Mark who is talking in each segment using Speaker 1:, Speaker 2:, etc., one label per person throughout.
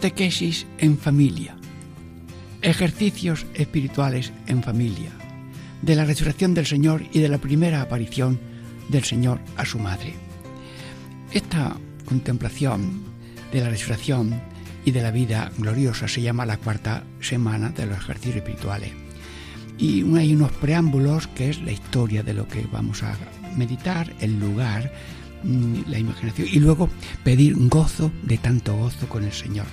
Speaker 1: Catequesis en familia. Ejercicios espirituales en familia. De la resurrección del Señor y de la primera aparición del Señor a su madre. Esta contemplación de la resurrección y de la vida gloriosa se llama la cuarta semana de los ejercicios espirituales. Y hay unos preámbulos que es la historia de lo que vamos a meditar, el lugar, la imaginación y luego pedir gozo de tanto gozo con el Señor.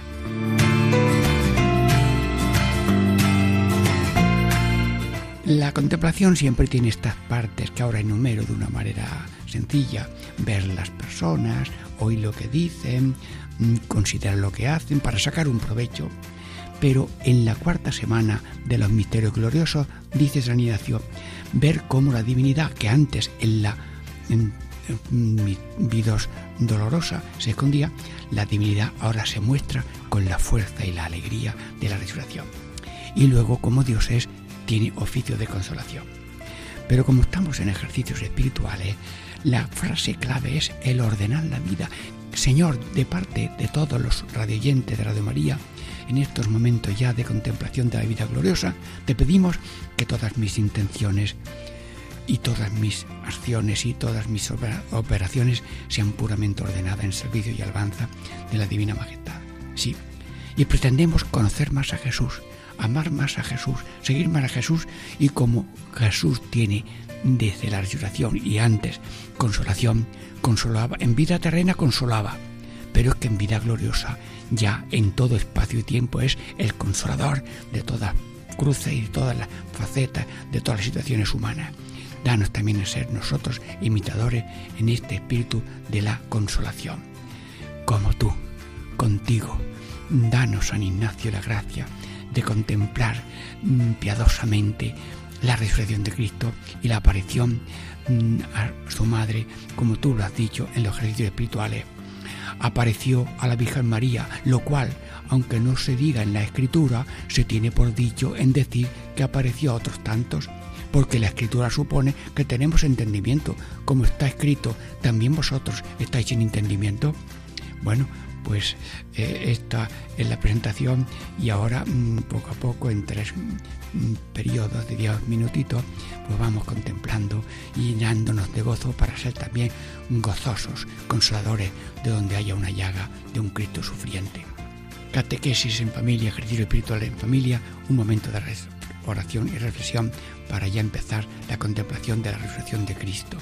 Speaker 1: La contemplación siempre tiene estas partes que ahora enumero de una manera sencilla. Ver las personas, oír lo que dicen, mm, considerar lo que hacen para sacar un provecho. Pero en la cuarta semana de los misterios gloriosos, dice San Ignacio, ver cómo la divinidad que antes en la vida dolorosa se escondía, la divinidad ahora se muestra con la fuerza y la alegría de la resurrección. Y luego como Dios es, tiene oficio de consolación. Pero como estamos en ejercicios espirituales, la frase clave es el ordenar la vida. Señor, de parte de todos los radioyentes de Radio María, en estos momentos ya de contemplación de la vida gloriosa, te pedimos que todas mis intenciones y todas mis acciones y todas mis operaciones sean puramente ordenadas en servicio y alabanza de la Divina Majestad. Sí, y pretendemos conocer más a Jesús, amar más a Jesús, seguir más a Jesús y como Jesús tiene desde la resurrección y antes consolación, consolaba, en vida terrena consolaba, pero es que en vida gloriosa ya en todo espacio y tiempo es el consolador de todas cruces y de todas las facetas, de todas las situaciones humanas. Danos también a ser nosotros imitadores en este espíritu de la consolación. Como tú, contigo, danos, San Ignacio, la gracia de contemplar mm, piadosamente la resurrección de Cristo y la aparición mm, a su madre, como tú lo has dicho en los ejercicios espirituales. Apareció a la Virgen María, lo cual, aunque no se diga en la Escritura, se tiene por dicho en decir que apareció a otros tantos porque la escritura supone que tenemos entendimiento, como está escrito, también vosotros estáis en entendimiento. Bueno, pues eh, esta es la presentación y ahora mm, poco a poco en tres mm, periodos de diez minutitos pues vamos contemplando y llenándonos de gozo para ser también gozosos, consoladores de donde haya una llaga de un Cristo sufriente. Catequesis en familia, ejercicio espiritual en familia, un momento de oración y reflexión para ya empezar la contemplación de la resurrección de Cristo.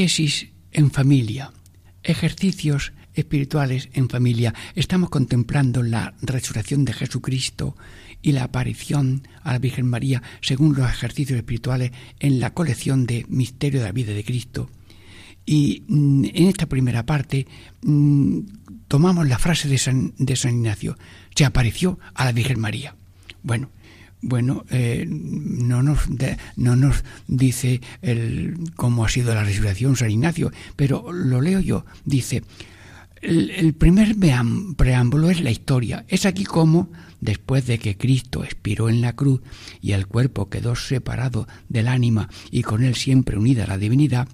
Speaker 1: Catequesis en familia, ejercicios espirituales en familia. Estamos contemplando la resurrección de Jesucristo y la aparición a la Virgen María según los ejercicios espirituales en la colección de Misterio de la Vida de Cristo. Y mm, en esta primera parte mm, tomamos la frase de San, de San Ignacio, se apareció a la Virgen María. Bueno, bueno, eh, no, nos no nos dice el, cómo ha sido la resurrección San Ignacio, pero lo leo yo. Dice, el, primer preámbulo es la historia. Es aquí como, después de que Cristo expiró en la cruz y el cuerpo quedó separado del ánima y con él siempre unida la divinidad,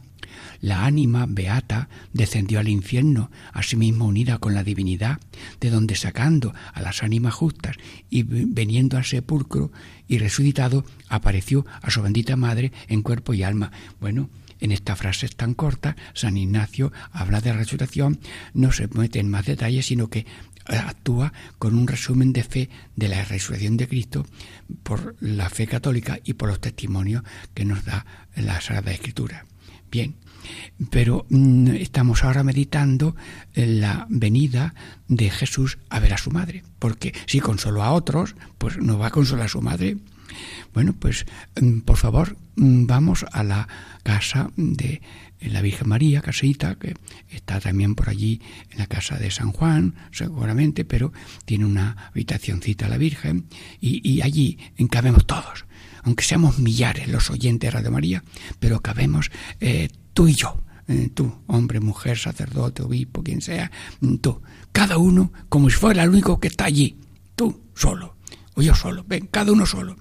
Speaker 1: La ánima beata descendió al infierno, asimismo unida con la divinidad, de donde sacando a las ánimas justas y veniendo al sepulcro y resucitado, apareció a su bendita madre en cuerpo y alma. Bueno, en esta frase tan corta, San Ignacio habla de resurrección, no se mete en más detalles, sino que actúa con un resumen de fe de la resurrección de Cristo por la fe católica y por los testimonios que nos da la Sagrada Escritura. Bien, pero mm, estamos ahora meditando la venida de Jesús a ver a su madre, porque si consoló a otros, pues no va a consolar a su madre. Bueno, pues mm, por favor, mm, vamos a la casa de la Virgen María, casita, que está también por allí en la casa de San Juan, seguramente, pero tiene una habitacióncita la Virgen, y, allí encabemos todos, aunque seamos millares los oyentes de Radio María, pero cabemos eh, tú y yo, eh, tú, hombre, mujer, sacerdote, obispo, quien sea, tú, cada uno como si fuera el único que está allí, tú solo, o yo solo, ven, cada uno solo.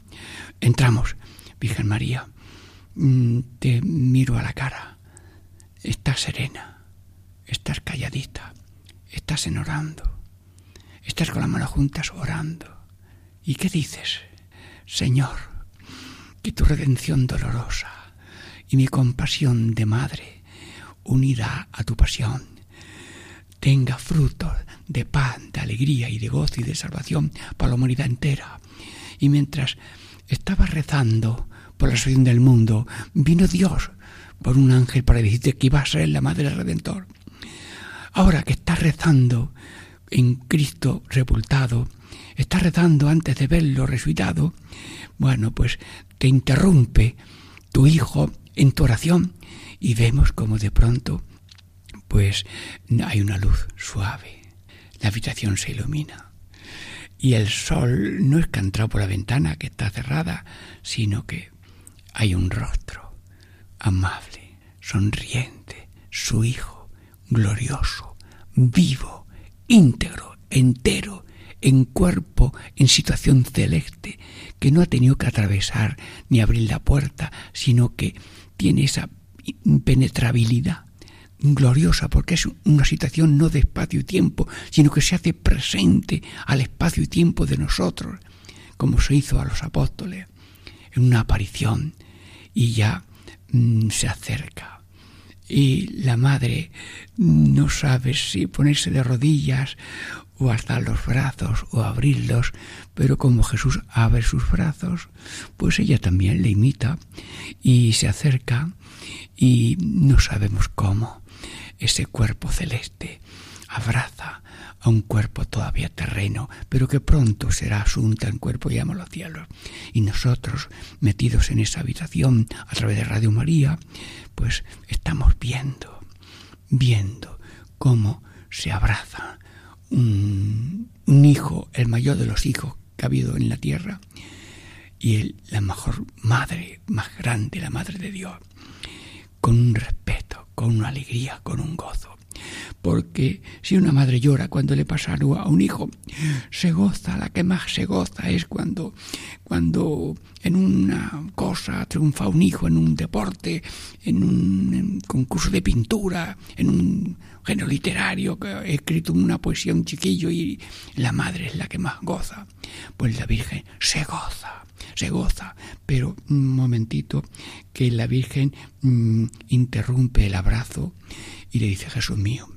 Speaker 1: Entramos, Virgen María, mm, te miro a la cara, estás serena, estás calladita, estás en orando, estás con las manos juntas orando. ¿Y qué dices? Señor, que tu redención dolorosa y mi compasión de madre, unida a tu pasión, tenga frutos de paz, de alegría y de gozo y de salvación para la humanidad entera. Y mientras estaba rezando por la salvación del mundo, vino Dios por un ángel para decirte que iba a ser la madre del Redentor. Ahora que estás rezando en Cristo repultado, estás rezando antes de verlo resucitado, bueno, pues te interrumpe tu Hijo en tu oración y vemos como de pronto pues hay una luz suave, la habitación se ilumina. Y el sol no es que ha entrado por la ventana que está cerrada, sino que hay un rostro amable, sonriente, su hijo, glorioso, vivo, íntegro, entero, en cuerpo, en situación celeste, que no ha tenido que atravesar ni abrir la puerta, sino que tiene esa impenetrabilidad gloriosa porque es una situación no de espacio y tiempo, sino que se hace presente al espacio y tiempo de nosotros, como se hizo a los apóstoles en una aparición y ya mm, se acerca. Y la madre no sabe si ponerse de rodillas o alzar los brazos o abrirlos, pero como Jesús abre sus brazos, pues ella también le imita y se acerca y no sabemos cómo ese cuerpo celeste abraza a un cuerpo todavía terreno, pero que pronto será asunta en cuerpo y amo los cielos. Y nosotros, metidos en esa habitación a través de Radio María, pues estamos viendo, viendo cómo se abraza un, hijo, el mayor de los hijos que ha habido en la tierra, y el, la mejor madre, más grande, la madre de Dios, con un respeto, con una alegría, con un gozo. Porque si una madre llora cuando le pasa algo a un hijo, se goza, la que más se goza es cuando, cuando en una cosa triunfa un hijo, en un deporte, en un concurso de pintura, en un género literario, que ha escrito una poesía un chiquillo y la madre es la que más goza. Pues la Virgen se goza, se goza, pero un momentito que la Virgen mm, interrumpe el abrazo y le dice, Jesús mío,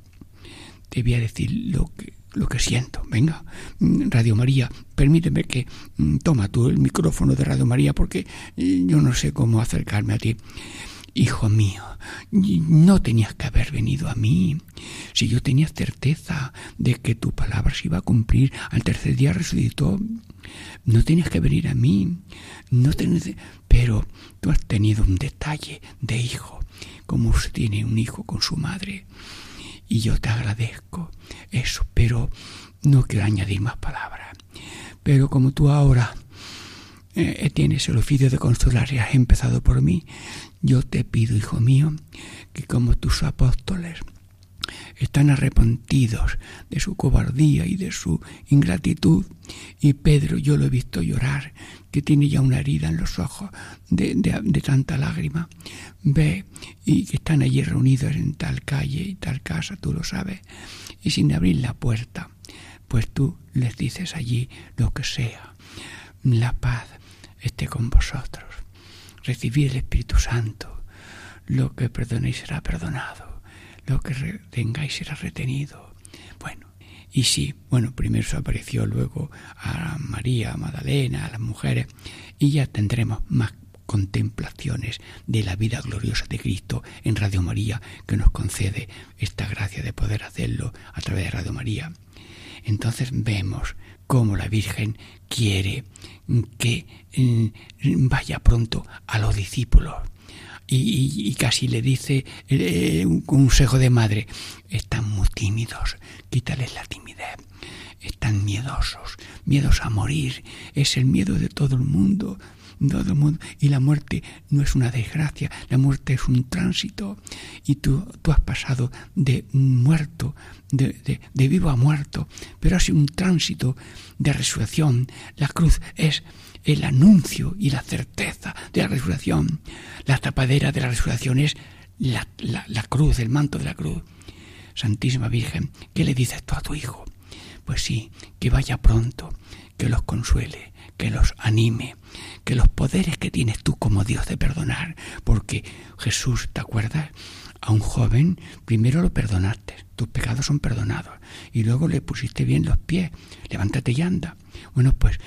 Speaker 1: te voy a decir lo que, lo que siento. Venga, Radio María, permíteme que mm, toma tú el micrófono de Radio María porque yo no sé cómo acercarme a ti. Hijo mío, no tenías que haber venido a mí. Si yo tenía certeza de que tu palabra se iba a cumplir, al tercer día resucitó. No tenías que venir a mí. No tenías... Pero tú has tenido un detalle de hijo, como usted tiene un hijo con su madre. Y yo te agradezco eso, pero no quiero añadir más palabras. Pero como tú ahora eh, tienes el oficio de consolar y has empezado por mí, yo te pido, hijo mío, que como tus apóstoles están arrepentidos de su cobardía y de su ingratitud. Y Pedro, yo lo he visto llorar, que tiene ya una herida en los ojos de, de, tanta lágrima. Ve y que están allí reunidos en tal calle y tal casa, tú lo sabes, y sin abrir la puerta, pues tú les dices allí lo que sea. La paz esté con vosotros. Recibid el Espíritu Santo. Lo que perdonéis será perdonado lo que retengáis será retenido. Bueno, y sí, bueno, primero se apareció luego a María, a Magdalena, a las mujeres, y ya tendremos más contemplaciones de la vida gloriosa de Cristo en Radio María, que nos concede esta gracia de poder hacerlo a través de Radio María. Entonces vemos cómo la Virgen quiere que mm, vaya pronto a los discípulos y, casi le dice eh, un consejo de madre, están muy tímidos, quítales la timidez, están miedosos, miedos a morir, es el miedo de todo el mundo, todo el mundo. Y la muerte no es una desgracia, la muerte es un tránsito. Y tú, tú has pasado de muerto, de, de, de vivo a muerto, pero ha sido un tránsito de resurrección. La cruz es el anuncio y la certeza de la resurrección. La tapadera de la resurrección es la, cruz, el manto de la cruz. Santísima Virgen, ¿qué le dices tú a tu hijo? Pues sí, que vaya pronto, que los consuele, que los anime, que los poderes que tienes tú como Dios de perdonar, porque Jesús, ¿te acuerdas? A un joven primero lo perdonaste, tus pecados son perdonados, y luego le pusiste bien los pies, levántate y anda. Bueno, pues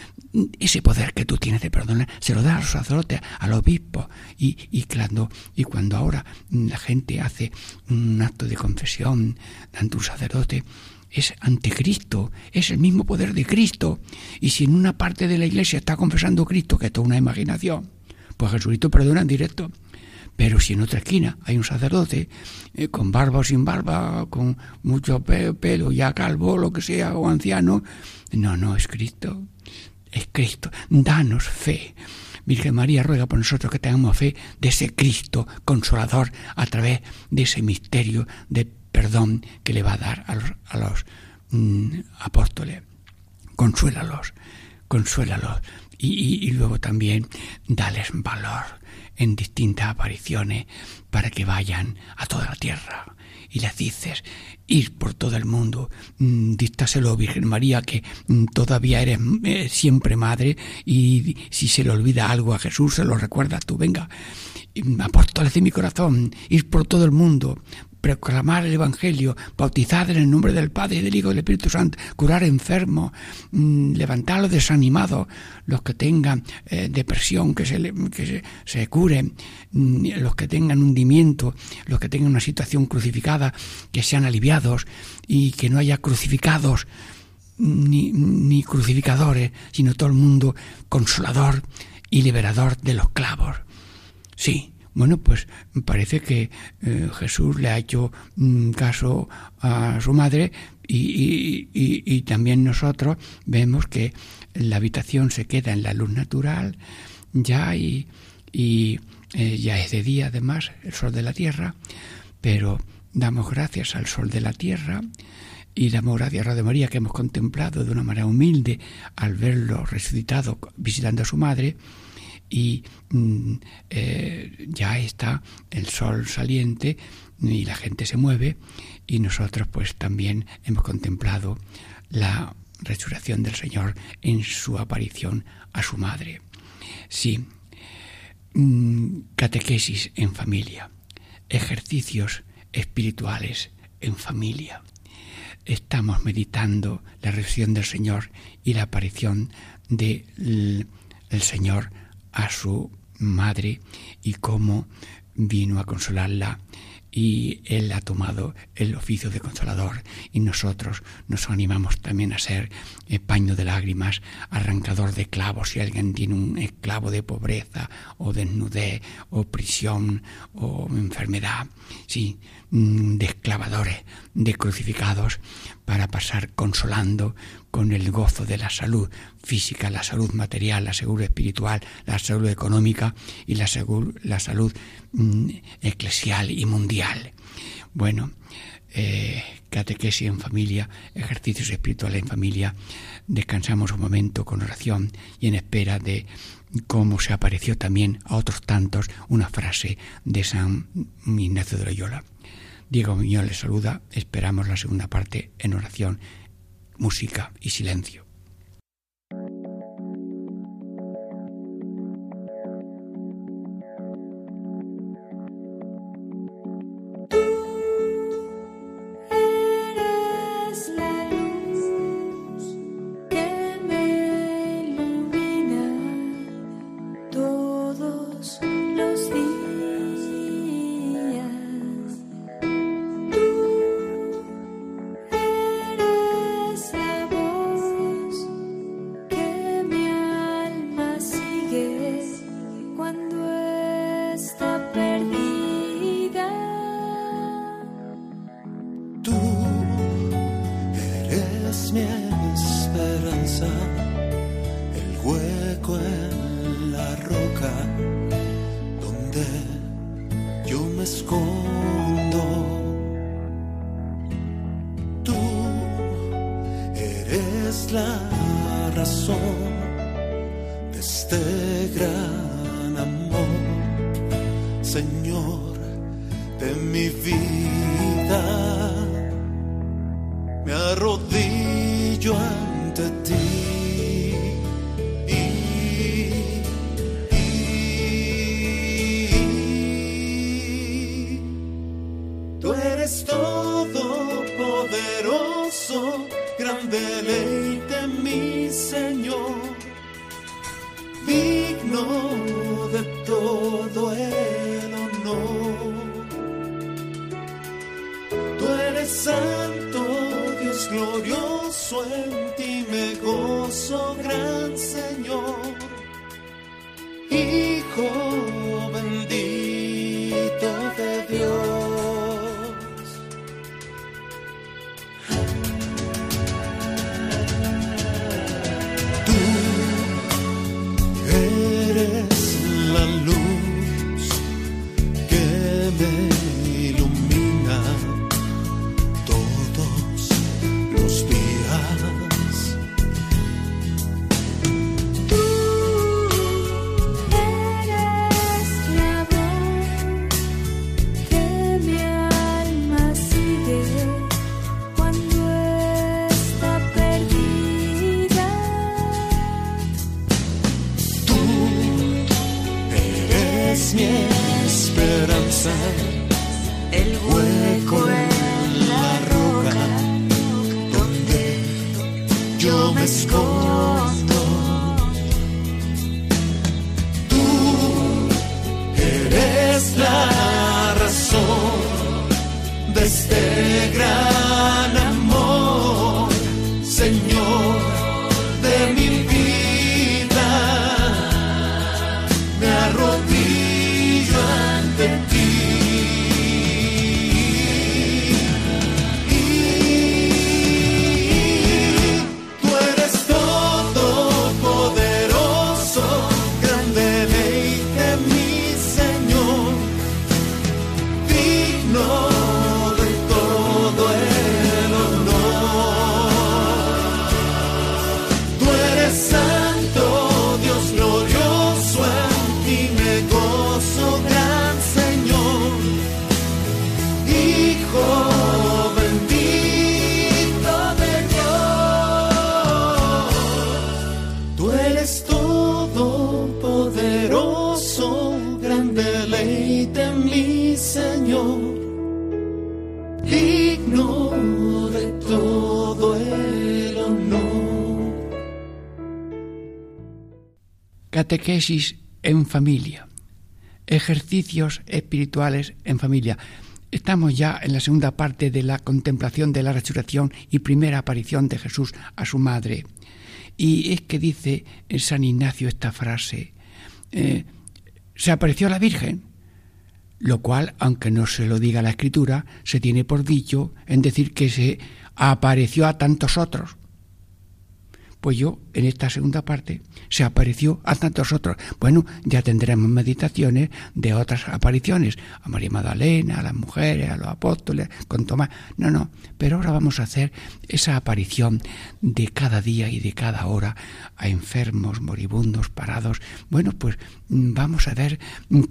Speaker 1: ese poder que tú tienes de perdonar se lo da a los sacerdotes, al obispo, y, y, cuando, y cuando ahora la gente hace un acto de confesión ante un sacerdote, es ante Cristo, es el mismo poder de Cristo. Y si en una parte de la iglesia está confesando Cristo, que esto es una imaginación, pues Jesucristo perdona en directo. Pero si en otra esquina hay un sacerdote eh, con barba o sin barba, con mucho pelo, ya calvo, lo que sea, o anciano, no, no, es Cristo, es Cristo. Danos fe. Virgen María ruega por nosotros que tengamos fe de ese Cristo consolador a través de ese misterio de perdón que le va a dar a los, a los mm, apóstoles. Consuélalos, consuélalos. Y, y, luego también dales valor en distintas apariciones para que vayan a toda la tierra. Y les dices, ir por todo el mundo, mm, díctaselo, Virgen María, que mm, todavía eres eh, siempre madre y si se le olvida algo a Jesús, se lo recuerdas tú, venga. Apóstoles de mi corazón, ir por todo el mundo, proclamar el Evangelio, bautizar en el nombre del Padre y del Hijo y del Espíritu Santo, curar enfermos, mm, levantar a los desanimados, los que tengan eh, depresión, que, se, que se, curen, mm, los que tengan hundimiento, los que tengan una situación crucificada, que sean aliviados y que no haya crucificados ni, ni crucificadores, sino todo el mundo consolador y liberador de los clavos. Sí, bueno, pues parece que eh, Jesús le ha hecho un caso a su madre y, también nosotros vemos que la habitación se queda en la luz natural ya y, eh, ya es de día además el sol de la tierra, pero damos gracias al sol de la tierra y damos gracias a Radio María que hemos contemplado de una manera humilde al verlo resucitado visitando a su madre y mm, eh, ya está el sol saliente y la gente se mueve y nosotros pues también hemos contemplado la resurrección del Señor en su aparición a su madre. Sí, mm, catequesis en familia, ejercicios espirituales en familia. Estamos meditando la resurrección del Señor y la aparición del Señor a su madre y cómo vino a consolarla y él ha tomado el oficio de consolador. Y nosotros nos animamos también a ser paño de lágrimas, arrancador de clavos. Si alguien tiene un esclavo de pobreza o desnudez o prisión o enfermedad, sí, de esclavadores, de crucificados, para pasar consolando con el gozo de la salud física, la salud material, la salud espiritual, la salud económica y la, salud, la salud mm, eclesial y mundial. Bueno,
Speaker 2: eh, catequesis en familia, ejercicios espirituales en familia, descansamos un momento con oración y en espera de cómo se apareció también a otros tantos una frase de San Ignacio de Loyola. Diego Muñoz les saluda, esperamos la segunda parte en oración, música y silencio. mi esperanza, el hueco en la roca donde yo me escondo. Catequesis en familia, ejercicios espirituales en familia. Estamos ya en la segunda parte de la contemplación de la resurrección y primera aparición de Jesús a su madre. Y es que dice San Ignacio esta frase, eh, se apareció la Virgen, lo cual, aunque no se lo diga la Escritura, se tiene por dicho en decir que se apareció a tantos otros,
Speaker 1: Pues yo, en esta segunda parte, se apareció a tantos otros. Bueno, ya tendremos meditaciones de otras apariciones, a María Magdalena, a las mujeres, a los apóstoles, con Tomás. No, no, pero ahora vamos a hacer esa aparición de cada día y de cada hora a enfermos, moribundos, parados. Bueno, pues mm, vamos a ver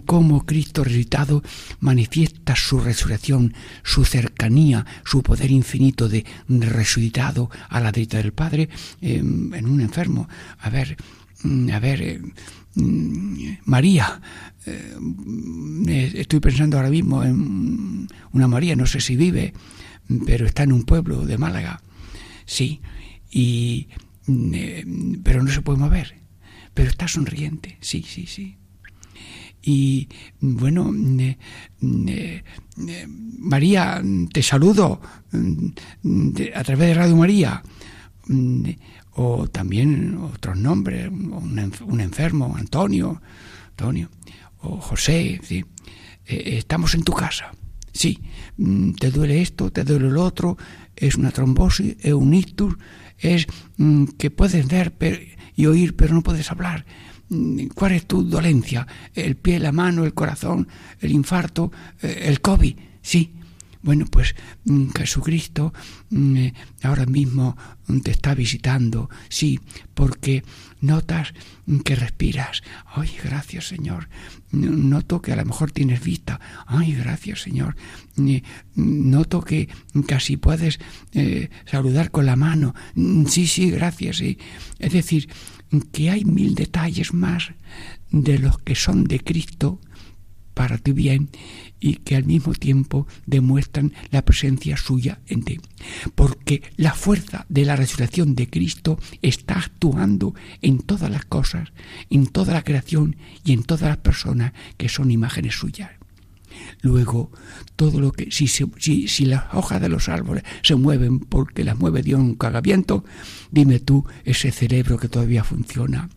Speaker 1: cómo Cristo resucitado manifiesta su resurrección, su cercanía, su poder infinito de resucitado a la derecha del Padre en un enfermo. A ver, mm, a ver, eh, mm, María, eh, estoy pensando ahora mismo en una María, no sé si vive, pero está en un pueblo de Málaga, sí, y, mm, eh, pero no se puede mover, pero está sonriente, sí, sí, sí. Y bueno, María, te saludo a través de Radio María o también otros nombres, un, enfermo, Antonio, Antonio, o José, ¿sí? Eh, estamos en tu casa, sí, mm, te duele esto, te duele lo otro, es una trombosis, es un ictus, es mm, que puedes ver y oír, pero no puedes hablar. Mm, ¿Cuál es tu dolencia? ¿El pie, la mano, el corazón, el infarto, eh, el COVID? Sí, bueno, pues mm, Jesucristo mm, eh, ahora mismo te está visitando, sí, porque notas que respiras. Ay, gracias Señor. Noto que a lo mejor tienes vista. Ay, gracias Señor. Noto que casi puedes eh, saludar con la mano. Mm, sí, sí, gracias. Sí. Es decir, que hay mil detalles más de los que son de Cristo para tu bien y que al mismo tiempo demuestran la presencia suya en ti. Porque la fuerza de la resurrección de Cristo está actuando en todas las cosas, en toda la creación y en todas las personas que son imágenes suyas. Luego, todo lo que, si, si, si, las hojas de los árboles se mueven porque las mueve Dios en un cagaviento, dime tú ese cerebro que todavía funciona,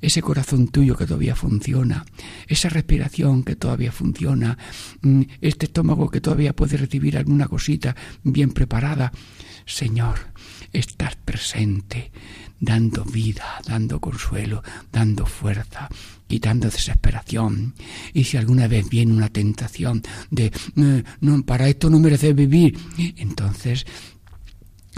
Speaker 1: ese corazón tuyo que todavía funciona, esa respiración que todavía funciona, mm, este estómago que todavía puede recibir alguna cosita bien preparada. Señor, estás presente, dando vida, dando consuelo, dando fuerza, quitando desesperación. Y si alguna vez viene una tentación de eh, no, para esto no merece vivir, entonces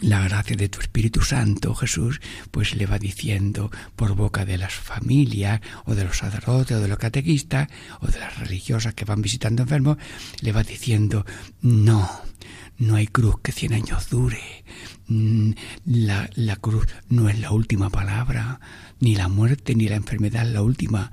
Speaker 1: la gracia de tu Espíritu Santo, Jesús, pues le va diciendo por boca de las familias o de los sacerdotes o de los catequistas o de las religiosas que van visitando enfermos, le va diciendo, no, no hay cruz que cien años dure. Mm, la, la cruz no es la última palabra, ni la muerte ni la enfermedad es la última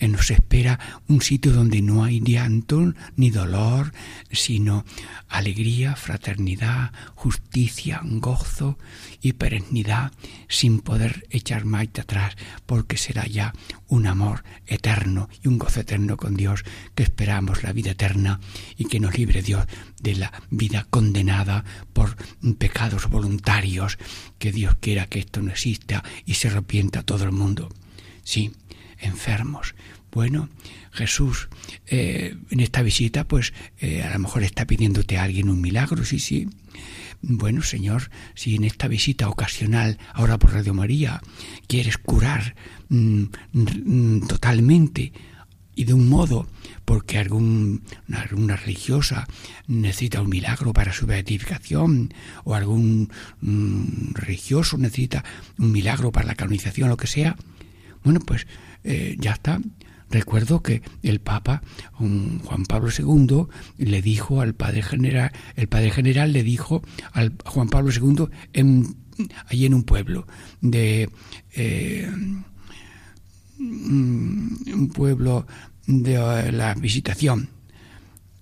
Speaker 1: nos espera un sitio donde no hay llanto ni dolor, sino alegría, fraternidad, justicia, gozo y perennidad, sin poder echar más atrás, porque será ya un amor eterno y un gozo eterno con Dios, que esperamos la vida eterna y que nos libre Dios de la vida condenada por pecados voluntarios, que Dios quiera que esto no exista y se arrepienta todo el mundo. Sí, enfermos. Bueno, Jesús eh, en esta visita, pues eh, a lo mejor está pidiéndote a alguien un milagro, sí, sí. Bueno, Señor, si en esta visita ocasional, ahora por Radio María, quieres curar mm, mm, totalmente y de un modo porque algún, alguna religiosa necesita un milagro para su beatificación o algún mm, religioso necesita un milagro para la canonización, lo que sea, bueno, pues eh, ya está. Recuerdo que el Papa, Juan Pablo II, le dijo al Padre General, el Padre General le dijo al Juan Pablo II allí en un pueblo de eh, un pueblo de eh, la visitación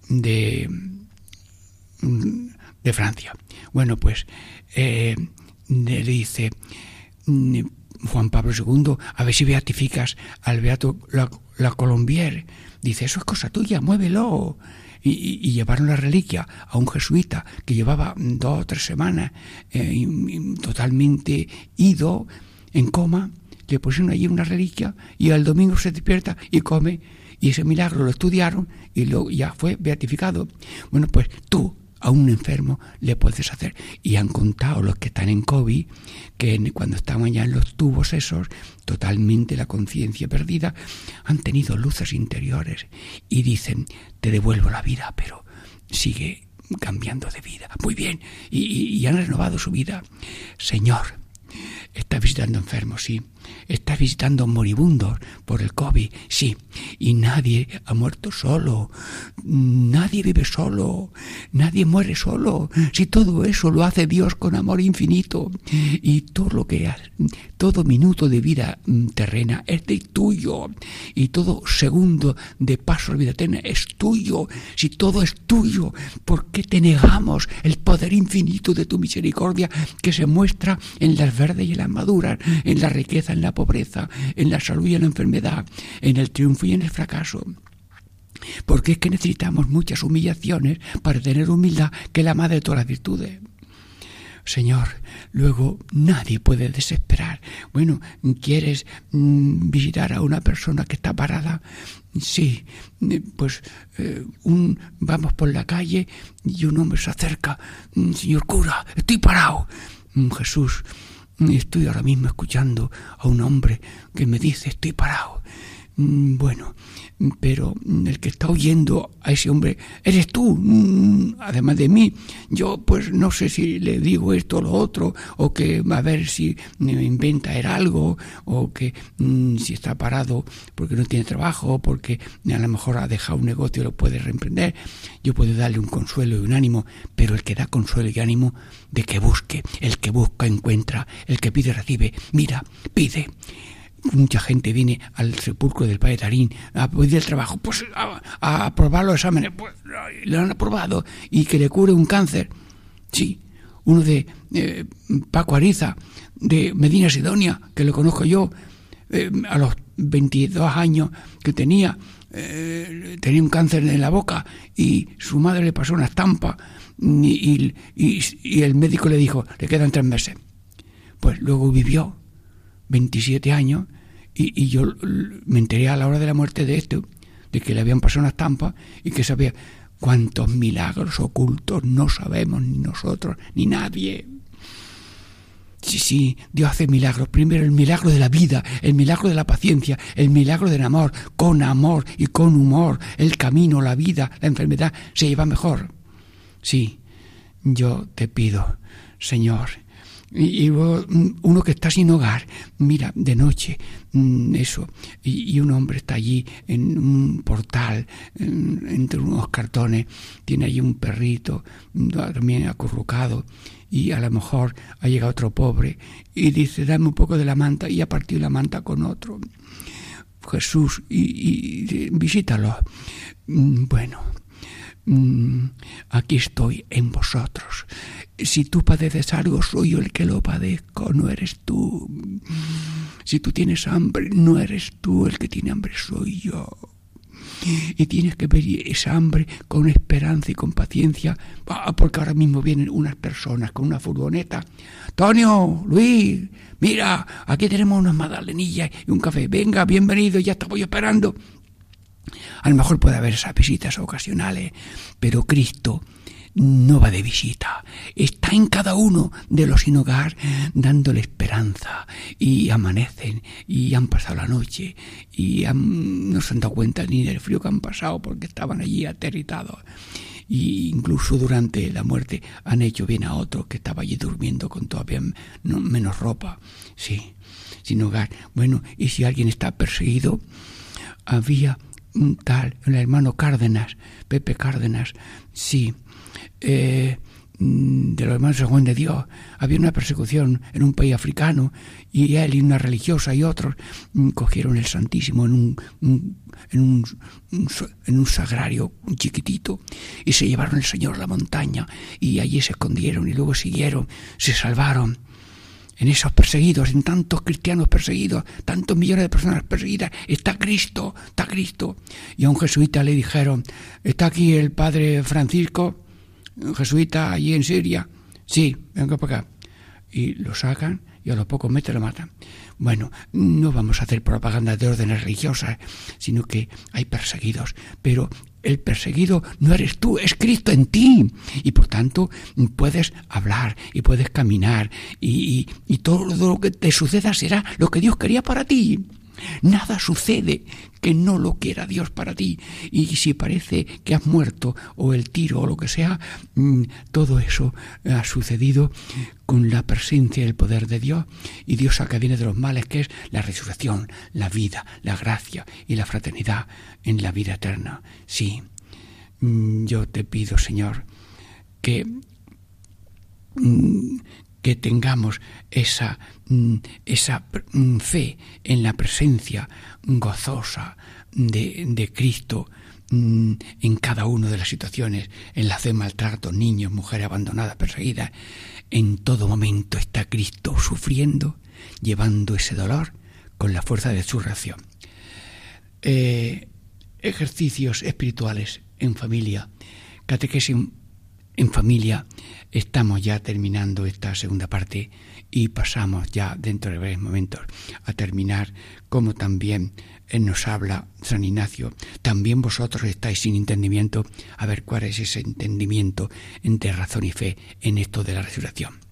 Speaker 1: de, de Francia. Bueno, pues le dice Juan Pablo II, a ver si beatificas al beato la, Colombier. Dice, eso es cosa tuya, muévelo. Y, llevaron la reliquia a un jesuita que llevaba dos o tres semanas eh, totalmente ido, en coma, le pusieron allí una reliquia y al domingo se despierta y come. Y ese milagro lo estudiaron y luego ya fue beatificado. Bueno, pues tú, a un enfermo le puedes hacer. Y han contado los que están en COVID que cuando estaban ya en los tubos esos, totalmente la conciencia perdida, han tenido luces interiores y dicen, te devuelvo la vida, pero sigue cambiando de vida. Muy bien, y, y han renovado su vida. Señor, está visitando enfermos, sí Está visitando moribundos por el COVID, sí, y nadie ha muerto solo, nadie vive solo, nadie muere solo, si todo eso lo hace Dios con amor infinito, y todo lo que todo minuto de vida mm, terrena es de tuyo, y todo segundo de paso a vida eterna es tuyo, si todo es tuyo, ¿por qué te negamos el poder infinito de tu misericordia que se muestra en las verdes y en las maduras, en la riqueza, en la pobreza, en la salud y en la enfermedad, en el triunfo y en el fracaso. Porque es que necesitamos muchas humillaciones para tener humildad, que es la madre de todas las virtudes. Señor, luego nadie puede desesperar. Bueno, ¿quieres mm, visitar a una persona que está parada? Sí, pues eh, un, vamos por la calle y un hombre se acerca. Mm, señor cura, estoy parado. Mm, Jesús, Estoy ahora mismo escuchando a un hombre que me dice, estoy parado. Mm, bueno, pero el que está oyendo a ese hombre eres tú, mm, además de mí. Yo pues no sé si le digo esto o lo otro, o que a ver si me inventa era algo, o que mm, si está parado porque no tiene trabajo, porque a lo mejor ha dejado un negocio y lo puede reemprender. Yo puedo darle un consuelo y un ánimo, pero el que da consuelo y ánimo de que busque, el que busca encuentra, el que pide recibe. Mira, pide mucha gente viene al sepulcro del padre Tarín a pedir el trabajo, pues a, aprobar los exámenes, pues le han aprobado y que le cure un cáncer. Sí, uno de eh, Paco Ariza, de Medina Sidonia, que lo conozco yo, eh, a los 22 años que tenía, eh, tenía un cáncer en la boca y su madre le pasó una estampa y el médico le dijo, le quedan tres meses. Pues luego vivió 27 años y, yo me enteré a la hora de la muerte de esto, de que le habían pasado una estampa y que sabía cuántos milagros ocultos no sabemos ni nosotros ni nadie. Sí, sí, Dios hace milagros. Primero el milagro de la vida, el milagro de la paciencia, el milagro del amor, con amor y con humor. El camino, la vida, la enfermedad se lleva mejor. Sí, yo te pido, Señor, y, mm, uno que está sin hogar, mira, de noche, mm, eso, y, un hombre está allí en un portal, entre unos cartones, tiene allí un perrito mm, también acurrucado, y a lo mejor ha llegado otro pobre y dice, dame un poco de la manta, y ha partido la manta con otro. Jesús, y, y visítalo. Bueno, aquí estoy en vosotros si tú padeces algo, soy yo el que lo padezco, no eres tú. Si tú tienes hambre, no eres tú el que tiene hambre, soy yo. Y tienes que ver esa hambre con esperanza y con paciencia, porque ahora mismo vienen unas personas con una furgoneta. Tonio, Luis, mira, aquí tenemos unas magdalenillas y un café. Venga, bienvenido, ya estamos esperando. A lo mejor puede haber esas visitas ocasionales, pero Cristo no va de visita, está en cada uno de los sin hogar dándole esperanza y amanecen y han pasado la noche y no se han dado cuenta ni del frío que han pasado porque estaban allí aterritados. Y incluso durante la muerte han hecho bien a otro que estaba allí durmiendo con todavía menos ropa. Sí, sin hogar. Bueno, y si alguien está perseguido, había un tal, el hermano Cárdenas, Pepe Cárdenas, sí, eh, mm, de los hermanos de Juan de Dios. Había una persecución en un país africano y él y una religiosa y otros mm, cogieron el Santísimo en un, en, un, en un sagrario chiquitito y se llevaron el Señor a la montaña y allí se escondieron y luego siguieron, se salvaron. En esos perseguidos, en tantos cristianos perseguidos, tantos millones de personas perseguidas, está Cristo, está Cristo. Y a un jesuita le dijeron, está aquí el Padre Francisco, jesuita allí en Siria. Sí, venga para acá. Y lo sacan y a los pocos meses lo matan. Bueno, no vamos a hacer propaganda de órdenes religiosas, sino que hay perseguidos, pero el perseguido no eres tú, es Cristo en ti. Y por tanto puedes hablar y puedes caminar y, y todo lo que te suceda será lo que Dios quería para ti. Nada sucede que no lo quiera Dios para ti. Y si parece que has muerto o el tiro o lo que sea, mm, todo eso ha sucedido con la presencia y el poder de Dios. Y Dios saca viene de los males, que es la resurrección, la vida, la gracia y la fraternidad en la vida eterna. Sí, mm, yo te pido, Señor, que mm, que tengamos esa, esa mm, fe en la presencia gozosa de, Cristo mm, en cada una de las situaciones, en la de maltrato, niños, mujeres abandonadas, perseguidas, en todo momento está Cristo sufriendo, llevando ese dolor con la fuerza de su reacción. Eh, ejercicios espirituales en familia, catequesis en familia, Estamos ya terminando esta segunda parte y pasamos ya dentro de breves momentos a terminar como también nos habla San Ignacio. También vosotros estáis sin entendimiento. A ver cuál es ese entendimiento entre razón y fe en esto de la resurrección.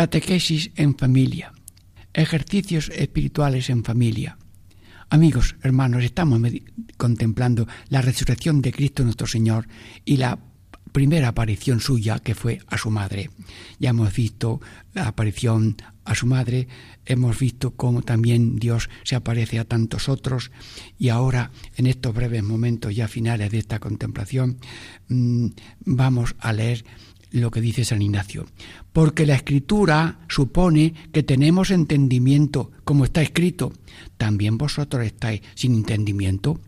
Speaker 1: Catequesis en familia. Ejercicios espirituales en familia. Amigos, hermanos, estamos contemplando la resurrección de Cristo nuestro Señor y la primera aparición suya que fue a su madre. Ya hemos visto la aparición a su madre, hemos visto cómo también Dios se aparece a tantos otros y ahora en estos breves momentos ya finales de esta contemplación mmm, vamos a leer lo que dice San Ignacio. Porque la escritura supone que tenemos entendimiento, como está escrito. También vosotros estáis sin entendimiento.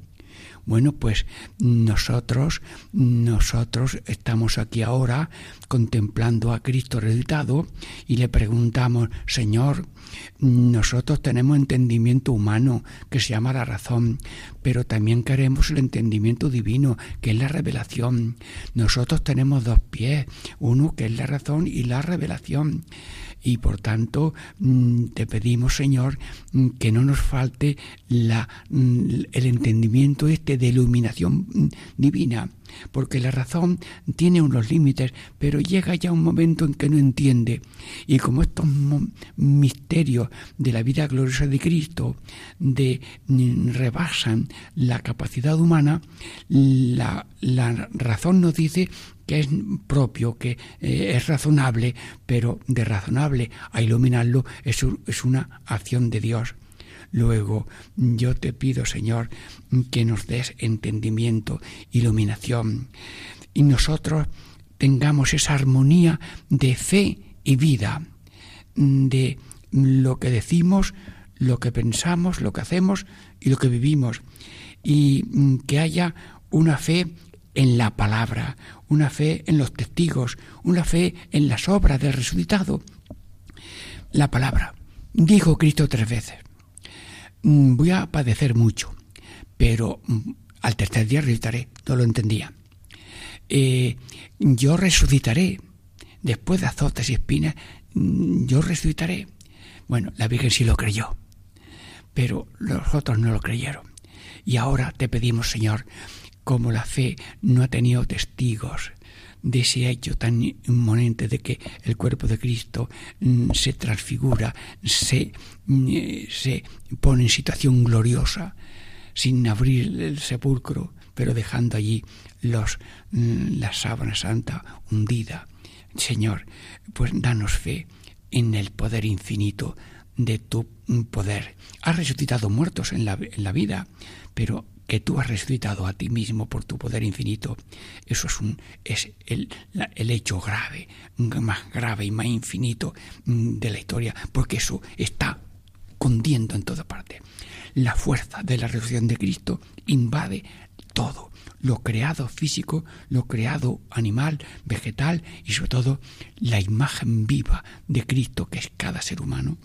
Speaker 1: Bueno, pues nosotros, nosotros estamos aquí ahora contemplando a Cristo resucitado y le preguntamos, Señor, nosotros tenemos entendimiento humano que se llama la razón, pero también queremos el entendimiento divino, que es la revelación. Nosotros tenemos dos pies, uno que es la razón y la revelación y por tanto mm, te pedimos Señor mm, que no nos falte mm, el entendimiento este de iluminación divina porque la razón tiene unos límites, pero llega ya un momento en que no entiende. Y como estos misterios de la vida gloriosa de Cristo de, rebasan la capacidad humana, la, la razón nos dice que es propio, que eh, es razonable, pero de razonable a iluminarlo es, es una acción de Dios. Luego, yo te pido, Señor, que nos des entendimiento, iluminación, y nosotros tengamos esa armonía de fe y vida, de lo que decimos, lo que pensamos, lo que hacemos y lo que vivimos, y que haya una fe en la palabra, una fe en los testigos, una fe en las obras del resucitado. La palabra. Dijo Cristo tres veces, voy a padecer mucho, pero mm, al tercer día resucitaré. No lo entendía. Eh, yo resucitaré. Después de azotes y espinas, mm, yo resucitaré. Bueno, la Virgen sí lo creyó, pero los otros no lo creyeron. Y ahora te pedimos, Señor, como la fe no ha tenido testigos de ese hecho tan inmonente de que el cuerpo de Cristo mm, se transfigura, se, mm, se pone en situación gloriosa, sin abrir el sepulcro, pero dejando allí los, mm, la sábana santa hundida. Señor, pues danos fe en el poder infinito de tu poder. Has resucitado muertos en la, en la vida, pero que tú has resucitado a ti mismo por tu poder infinito, eso es, un, es el, el hecho grave, más grave y más infinito mm, de la historia, porque eso está cundiendo en toda parte. La fuerza de la resurrección de Cristo invade todo, lo creado físico, lo creado animal, vegetal y sobre todo la imagen viva de Cristo que es cada ser humano.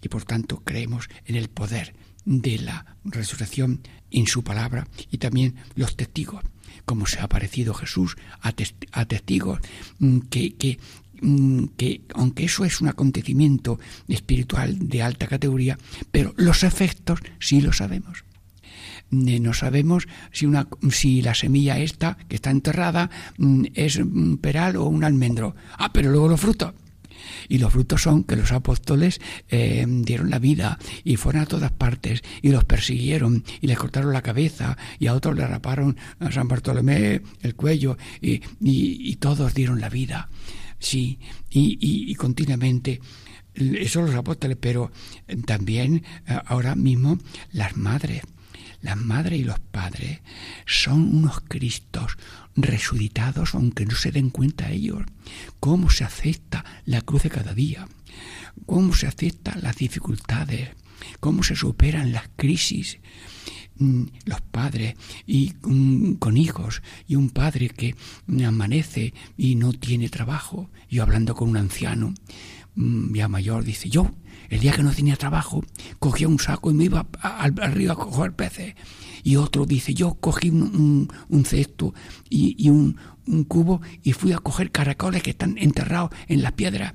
Speaker 1: Y por tanto creemos en el poder de la resurrección en su palabra y también los testigos, como se ha aparecido Jesús a, testigos mm, que, que, mm, que, aunque eso es un acontecimiento espiritual de alta categoría, pero los efectos sí lo sabemos. Eh, no sabemos si, una, si la semilla esta, que está enterrada, mm, es un peral o un almendro. Ah, pero luego los frutos. Y los frutos son que los apóstoles eh, dieron la vida y fueron a todas partes y los persiguieron y les cortaron la cabeza y a otros le raparon a San Bartolomé el cuello y, y, todos dieron la vida. Sí, y, y continuamente eso los apóstoles, pero también eh, ahora mismo las madres. Las madres y los padres son unos Cristos resucitados aunque no se den cuenta ellos. Cómo se acepta la cruz de cada día. Cómo se aceptan las dificultades. Cómo se superan las crisis mm, los padres y mm, con hijos y un padre que amanece y no tiene trabajo. Yo hablando con un anciano mm, ya mayor dice, yo el día que no tenía trabajo, cogía un saco y me iba al, río a coger peces. Y otro dice, yo cogí un, cesto y, un, cubo y fui a coger caracoles que están enterrados en las piedras.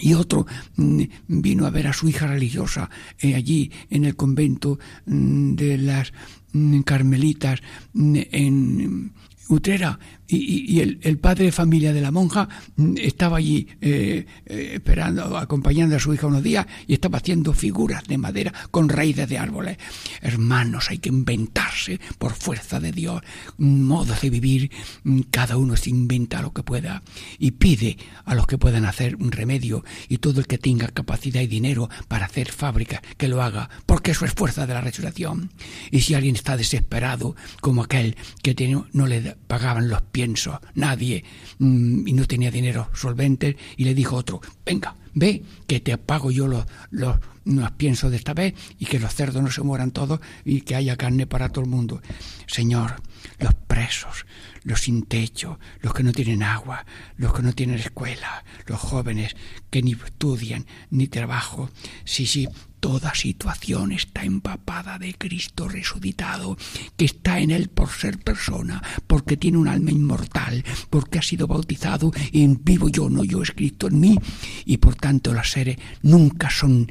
Speaker 1: Y otro mm, vino a ver a su hija religiosa eh, allí en el convento mm, de las mm, carmelitas en Utrera y, el, padre de familia de la monja mm, estaba allí eh, eh, esperando, acompañando a su hija unos días y estaba haciendo figuras de madera con raíces de árboles. Hermanos, hay que inventarse por fuerza de Dios modos de vivir. Mm, cada uno se inventa lo que pueda y pide a los que puedan hacer un remedio y todo el que tenga capacidad y dinero para hacer fábricas que lo haga, porque eso es fuerza de la resurrección. Y si alguien está desesperado, como aquel que no le pagaban los piensos, nadie, mm, y no tenía dinero solvente, y le dijo otro, venga, ve, que te pago yo los, los, los de esta vez, y que los cerdos no se mueran todos, y que haya carne para todo el mundo. Señor, los presos, los sin techo, los que no tienen agua, los que no tienen escuela, los jóvenes que ni estudian ni trabajo. Sí, sí, toda situación está empapada de Cristo resucitado, que está en él por ser persona, porque tiene un alma inmortal, porque ha sido bautizado en vivo. Yo, no yo, escrito en mí, y por tanto los seres nunca son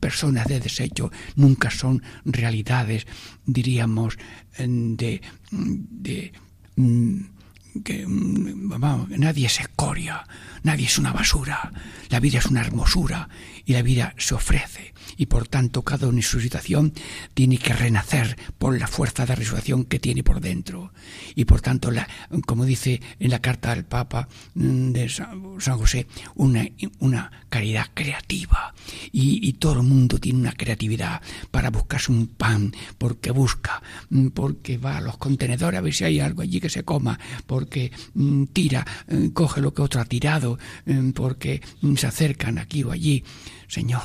Speaker 1: personas de desecho, nunca son realidades, diríamos, de, de mm, que mm, nadie es escoria, nadie es una basura, la vida es una hermosura y la vida se ofrece y por tanto cada situación tiene que renacer por la fuerza de resurrección que tiene por dentro. Y por tanto la, como dice en la carta del Papa mm, de San José una, una caridad creativa. Y, y todo el mundo tiene una creatividad para buscarse un pan porque busca mm, porque va a los contenedores a ver si hay algo allí que se coma porque mm, tira coge lo que otro ha tirado porque se acercan aquí o allí Señor,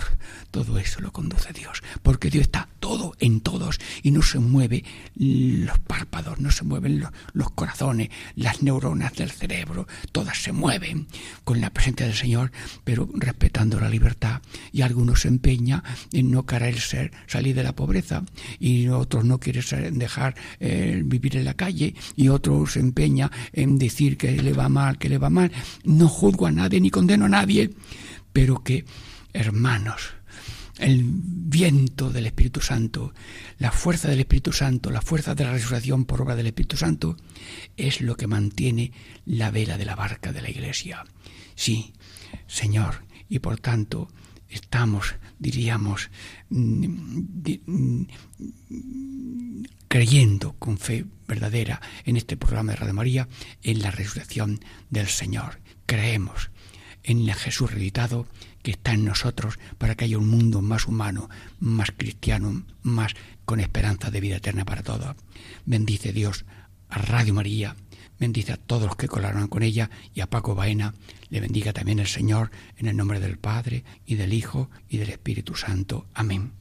Speaker 1: todo eso lo conduce Dios, porque Dios está todo en todos y no se mueve los párpados, no se mueven los, corazones, las neuronas del cerebro, todas se mueven con la presencia del Señor, pero respetando la libertad. Y algunos se empeña en no querer ser, salir de la pobreza, y otros no quieren dejar eh, vivir en la calle, y otros se empeña en decir que le va mal, que le va mal. No juzgo a nadie ni condeno a nadie, pero que hermanos, el viento del Espíritu Santo, la fuerza del Espíritu Santo, la fuerza de la resurrección por obra del Espíritu Santo, es lo que mantiene la vela de la barca de la Iglesia. Sí, Señor, y por tanto estamos, diríamos, mm, mm, creyendo con fe verdadera en este programa de Radio María, en la resurrección del Señor. Creemos en el Jesús resucitado que está en nosotros para que haya un mundo más humano, más cristiano, más con esperanza de vida eterna para todos. Bendice Dios a Radio María, bendice a todos los que colaboran con ella y a Paco Baena, le bendiga también el Señor en el nombre del Padre y del Hijo y del Espíritu Santo. Amén.